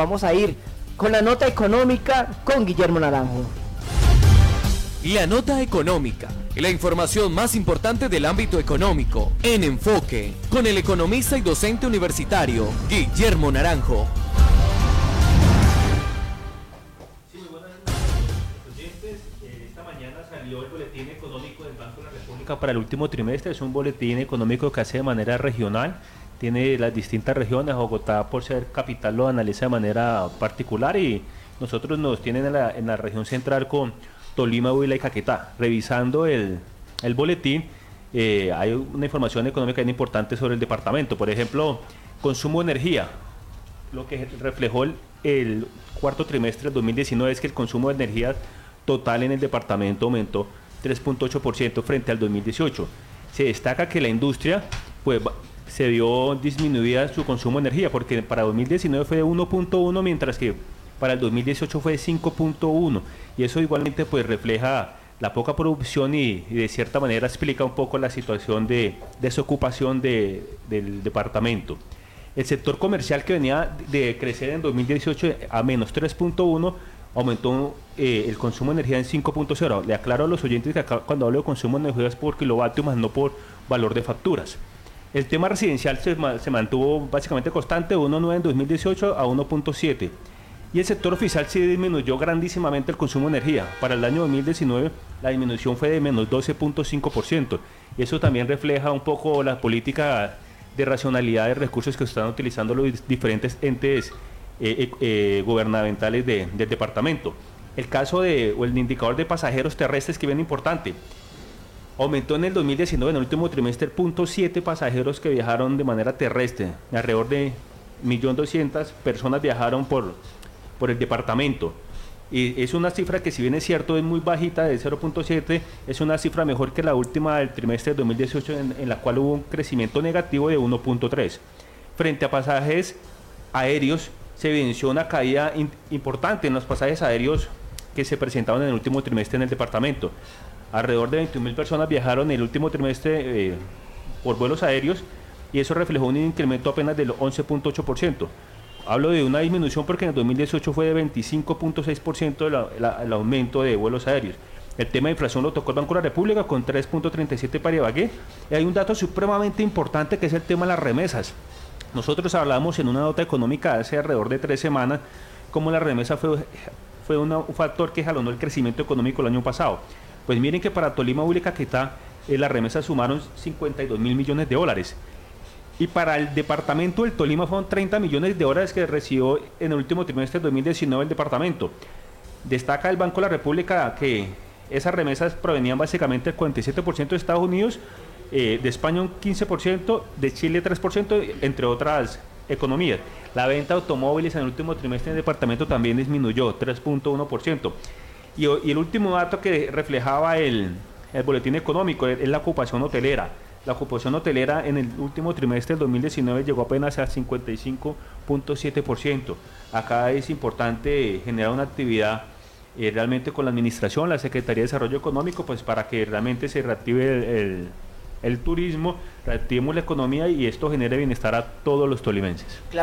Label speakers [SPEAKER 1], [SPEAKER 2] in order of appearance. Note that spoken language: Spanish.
[SPEAKER 1] vamos a ir con la nota económica con Guillermo Naranjo.
[SPEAKER 2] La nota económica, la información más importante del ámbito económico, en enfoque, con el economista y docente universitario, Guillermo Naranjo.
[SPEAKER 3] Sí, buenas. Eh, Esta mañana salió el boletín económico del Banco de la República para el último trimestre. Es un boletín económico que hace de manera regional. Tiene las distintas regiones. Bogotá, por ser capital, lo analiza de manera particular y nosotros nos tienen en la, región central con Tolima, Huila y Caquetá. Revisando el, el boletín, eh, hay una información económica importante sobre el departamento. Por ejemplo, consumo de energía. Lo que reflejó el, cuarto trimestre del 2019 es que el consumo de energía total en el departamento aumentó 3.8% frente al 2018. Se destaca que la industria pues, se vio disminuida su consumo de energía porque para 2019 fue de 1.1 mientras que para el 2018 fue de 5.1 y eso igualmente pues refleja la poca producción y, de cierta manera explica un poco la situación de desocupación de- del departamento. El sector comercial que venía de crecer en 2018 a menos 3.1 aumentó eh, el consumo de energía en 5.0. Le aclaro a los oyentes que acá cuando hablo de consumo de energía por kilovatio más no por valor de facturas. El tema residencial se, ma- se mantuvo básicamente constante de 1.9 en 2018 a 1.7. Y el sector oficial sí disminuyó grandísimamente el consumo de energía. Para el año 2019 la disminución fue de menos 12.5%. Y eso también refleja un poco la política de racionalidad de recursos que están utilizando los diferentes entes eh, eh, eh, gubernamentales de- del departamento. El caso de, o el indicador de pasajeros terrestres que viene importante. Aumentó en el 2019, en el último trimestre, 0.7 pasajeros que viajaron de manera terrestre. Alrededor de 1.200.000 personas viajaron por, por el departamento. Y es una cifra que si bien es cierto es muy bajita, de 0.7, es una cifra mejor que la última del trimestre de 2018 en, la cual hubo un crecimiento negativo de 1.3. Frente a pasajes aéreos, se evidenció una caída importante en los pasajes aéreos que se presentaron en el último trimestre en el departamento. Alrededor de 21.000 personas viajaron el último trimestre eh, por vuelos aéreos y eso reflejó un incremento apenas del 11.8%. Hablo de una disminución porque en el 2018 fue de 25.6% el, aumento de vuelos aéreos. El tema de inflación lo tocó el Banco de la República con 3.37 para Ibagué. Y hay un dato supremamente importante que es el tema de las remesas. Nosotros hablamos en una nota económica hace alrededor de tres semanas cómo la remesa fue, fue un factor que jalonó el crecimiento económico el año pasado. Pues miren que para Tolima, Huila y Caquetá eh, las remesas sumaron 52 mil millones de dólares. Y para el departamento del Tolima fueron 30 millones de dólares que recibió en el último trimestre del 2019 el departamento. Destaca el Banco de la República que esas remesas provenían básicamente del 47% de Estados Unidos, eh, de España un 15%, de Chile 3%, entre otras economías. La venta de automóviles en el último trimestre en el departamento también disminuyó 3.1%. Y, el último dato que reflejaba el, el boletín económico es la ocupación hotelera. La ocupación hotelera en el último trimestre del 2019 llegó apenas al 55.7%. Acá es importante generar una actividad eh, realmente con la administración, la Secretaría de Desarrollo Económico, pues para que realmente se reactive el, el- turismo, reactivemos la economía y esto genere bienestar a todos los tolimenses.